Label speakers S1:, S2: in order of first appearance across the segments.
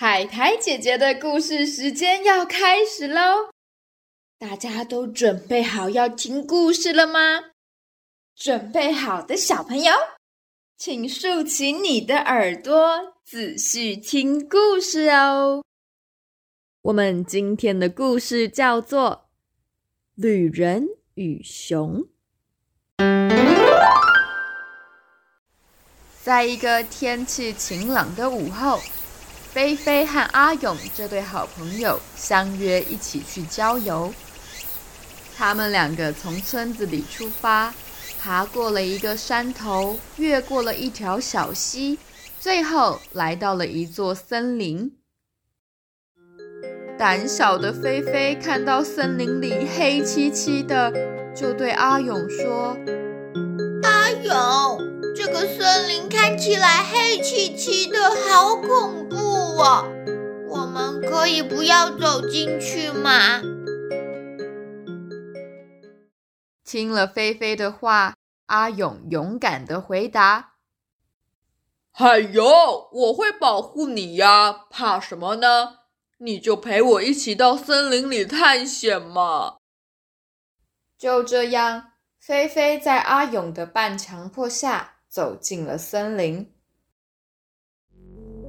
S1: 海苔姐姐的故事时间要开始喽！大家都准备好要听故事了吗？准备好的小朋友，请竖起你的耳朵，仔细听故事哦。我们今天的故事叫做《旅人与熊》。在一个天气晴朗的午后。菲菲和阿勇这对好朋友相约一起去郊游。他们两个从村子里出发，爬过了一个山头，越过了一条小溪，最后来到了一座森林。胆小的菲菲看到森林里黑漆漆的，就对阿勇说：“
S2: 阿勇，这个森林看起来黑漆漆的，好恐怖。”我们可以不要走进去吗？
S1: 听了菲菲的话，阿勇勇敢的回答：“
S3: 哎呦，我会保护你呀，怕什么呢？你就陪我一起到森林里探险嘛。”
S1: 就这样，菲菲在阿勇的半强迫下走进了森林。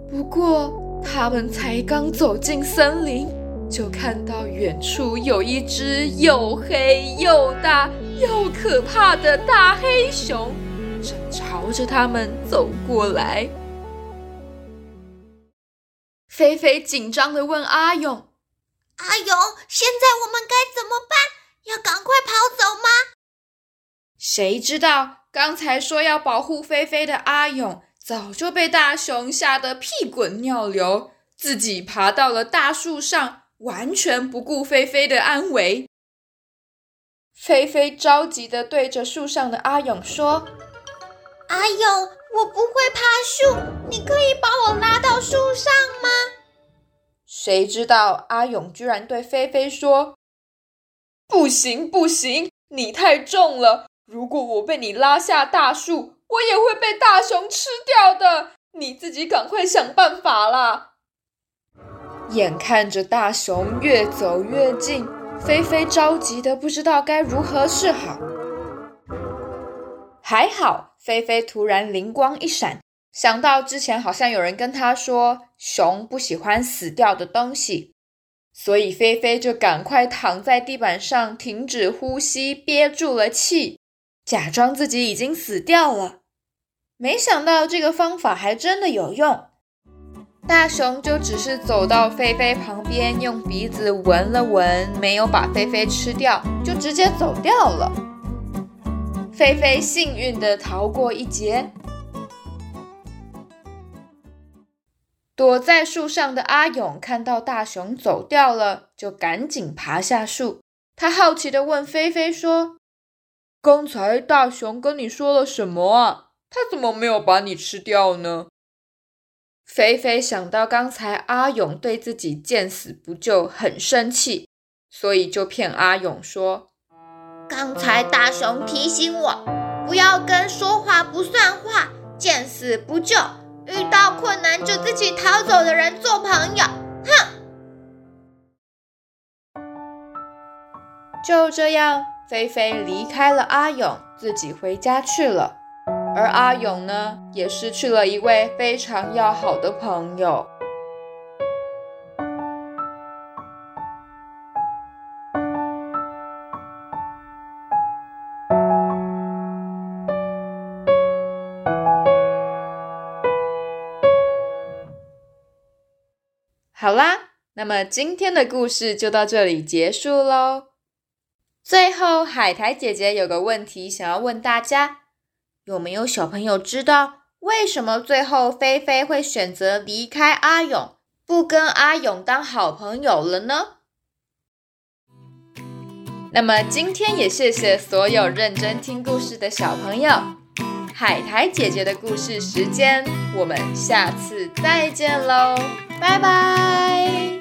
S1: 不过，他们才刚走进森林，就看到远处有一只又黑又大又可怕的大黑熊，正朝着他们走过来。菲菲紧张的问阿勇：“
S2: 阿勇，现在我们该怎么办？要赶快跑走吗？”
S1: 谁知道刚才说要保护菲菲的阿勇。早就被大熊吓得屁滚尿流，自己爬到了大树上，完全不顾菲菲的安危。菲菲着急的对着树上的阿勇说：“
S2: 阿勇，我不会爬树，你可以把我拉到树上吗？”
S1: 谁知道阿勇居然对菲菲说：“不行，不行，你太重了，如果我被你拉下大树。”我也会被大熊吃掉的，你自己赶快想办法啦！眼看着大熊越走越近，菲菲着急的不知道该如何是好。还好，菲菲突然灵光一闪，想到之前好像有人跟她说熊不喜欢死掉的东西，所以菲菲就赶快躺在地板上，停止呼吸，憋住了气，假装自己已经死掉了。没想到这个方法还真的有用，大熊就只是走到菲菲旁边，用鼻子闻了闻，没有把菲菲吃掉，就直接走掉了。菲菲幸运的逃过一劫。躲在树上的阿勇看到大熊走掉了，就赶紧爬下树。他好奇的问菲菲说：“刚才大熊跟你说了什么啊？”他怎么没有把你吃掉呢？肥肥想到刚才阿勇对自己见死不救，很生气，所以就骗阿勇说：“
S2: 刚才大熊提醒我，不要跟说话不算话、见死不救、遇到困难就自己逃走的人做朋友。”哼！
S1: 就这样，菲菲离开了阿勇，自己回家去了。而阿勇呢，也失去了一位非常要好的朋友。好啦，那么今天的故事就到这里结束喽。最后，海苔姐姐有个问题想要问大家。有没有小朋友知道为什么最后菲菲会选择离开阿勇，不跟阿勇当好朋友了呢？那么今天也谢谢所有认真听故事的小朋友，海苔姐姐的故事时间，我们下次再见喽，拜拜。